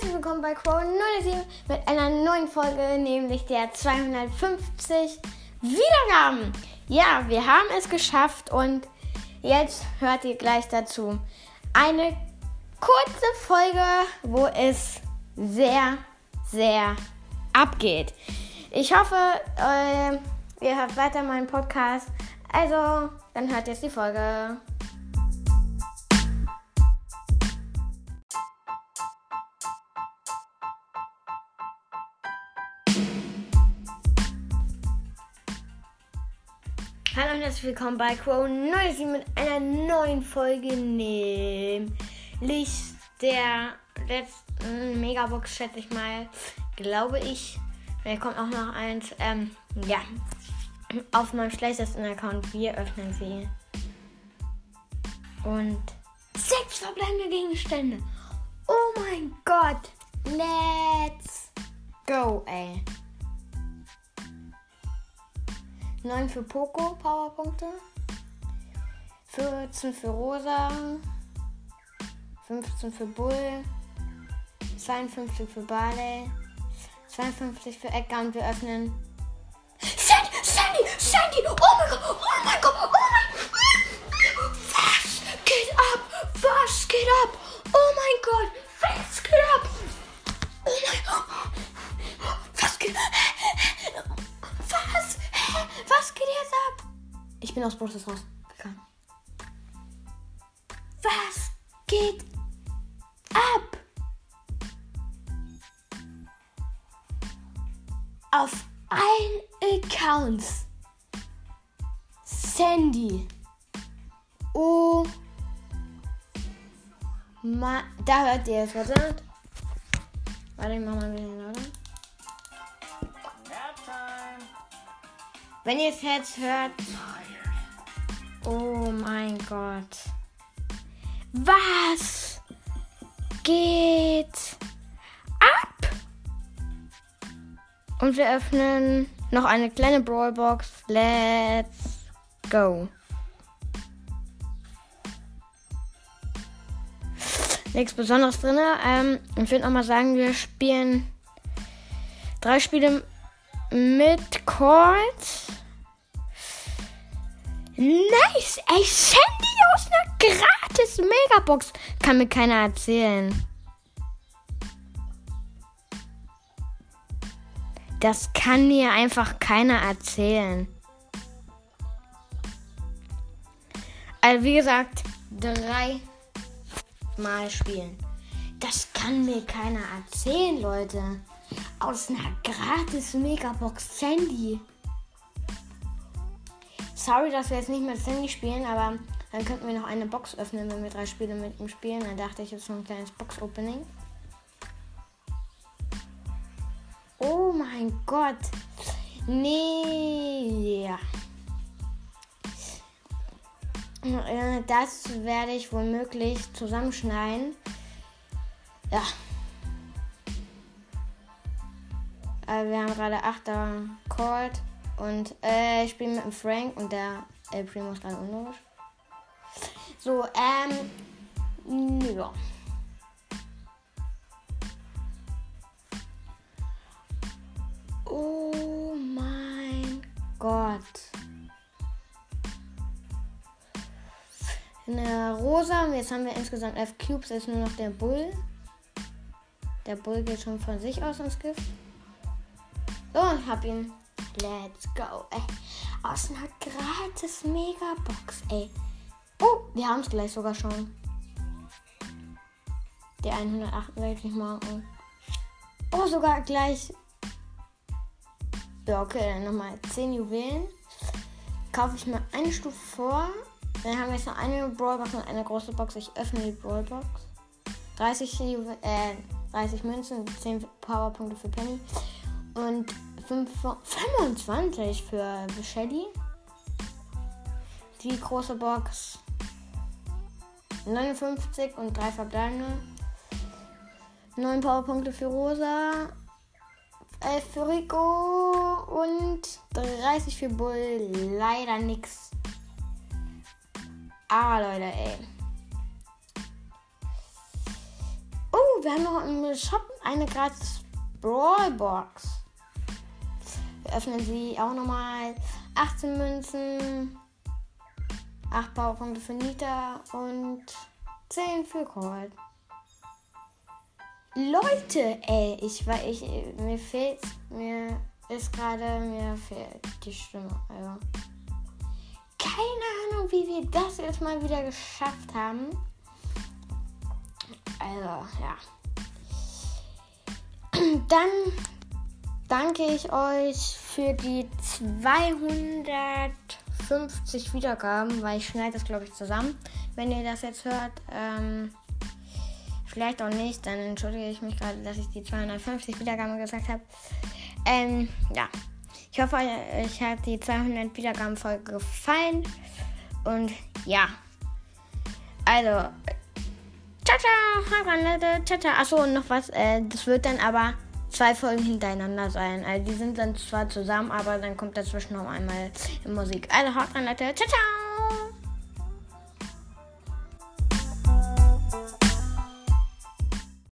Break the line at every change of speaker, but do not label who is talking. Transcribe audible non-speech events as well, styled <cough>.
herzlich willkommen bei Crow 07 mit einer neuen Folge, nämlich der 250 Wiedergaben. Ja, wir haben es geschafft und jetzt hört ihr gleich dazu. Eine kurze Folge, wo es sehr, sehr abgeht. Ich hoffe, äh, ihr hört weiter meinen Podcast. Also, dann hört jetzt die Folge. Hallo und herzlich willkommen bei Crow 97 mit einer neuen Folge, nämlich der letzten Megabox, schätze ich mal, glaube ich. Vielleicht kommt auch noch eins, ähm, ja, auf meinem schlechtesten Account. Wir öffnen sie. Und sechs verbleibende Gegenstände. Oh mein Gott, let's go, ey. 9 für Poco, Powerpunkte. 14 für Rosa. 15 für Bull. 52 für Barley. 52 für Edgar und wir öffnen. Sandy! Sandy! Sandy! Oh mein Gott! Oh mein Gott! Oh mein Gott! Was geht ab? Was geht ab? Oh mein bin aus Broses raus. gegangen. Was geht ab? Auf allen Accounts. Sandy. Oh. Ma da hört ihr es, warte. Warte, ich mach mal wieder lauter. Wenn ihr es jetzt hört. Mein Gott. Was geht ab? Und wir öffnen noch eine kleine Brawlbox. Let's go. Nichts Besonderes drin. Ähm, ich würde nochmal sagen, wir spielen drei Spiele mit Colt. Nice! Ey, Sandy aus einer gratis Megabox. Kann mir keiner erzählen. Das kann mir einfach keiner erzählen. Also wie gesagt, drei Mal spielen. Das kann mir keiner erzählen, Leute. Aus einer gratis Megabox Sandy. Sorry, dass wir jetzt nicht mit Sandy spielen, aber dann könnten wir noch eine Box öffnen, wenn wir drei Spiele mit ihm spielen. Dann dachte ich, jetzt noch ein kleines Box-Opening. Oh mein Gott. Nee. Ja. Äh, Das werde ich womöglich zusammenschneiden. Ja. Äh, Wir haben gerade 8er Colt und äh, ich spiele mit dem Frank und der El Primo ist gerade unlogisch. So, ähm. Ja. Oh mein Gott. Eine rosa. Jetzt haben wir insgesamt 11 Cubes. Ist nur noch der Bull. Der Bull geht schon von sich aus ins Gift. So, ich hab ihn. Let's go. Ey. Aus einer gratis Megabox, ey. Oh, wir haben es gleich sogar schon. Der 168 Marken. Oh, sogar gleich. Ja, okay, dann nochmal 10 Juwelen. Kaufe ich mir eine Stufe vor. Dann haben wir jetzt noch eine Brawlbox und eine große Box. Ich öffne die Brawlbox. 30, Juwe äh, 30 Münzen, 10 Powerpunkte für Penny. Und 5, 25 für Shelly. Die große Box 59 und 3 verbleibende. 9 Powerpunkte für Rosa. 11 für Rico und 30 für Bull. Leider nix. Ah, Leute, ey. Oh, wir haben noch im Shop eine gratis Brawlbox. Wir öffnen sie auch nochmal. 18 Münzen, 8 Powerpunkte für Nita und 10 für Cold. Leute, ey, ich war ich mir fehlt mir ist gerade mir fehlt die Stimme, also keine Ahnung, wie wir das jetzt mal wieder geschafft haben. Also, ja. <clears throat> Dann danke ich euch für die 250 Wiedergaben, weil ich schneide das, glaube ich, zusammen. Wenn ihr das jetzt hört, ähm, vielleicht auch nicht, dann entschuldige ich mich gerade, dass ich die 250 Wiedergaben gesagt habe. Ähm, ja. Ich hoffe, euch hat die 200 Wiedergaben-Folge gefallen. Und ja. Also, ciao, ciao. Leute. Ciao, ciao. Achso, und noch was. Äh, das wird dann aber zwei Folgen hintereinander sein. Also, die sind dann zwar zusammen, aber dann kommt dazwischen noch einmal Musik. Also, haut rein, Leute. Ciao, ciao.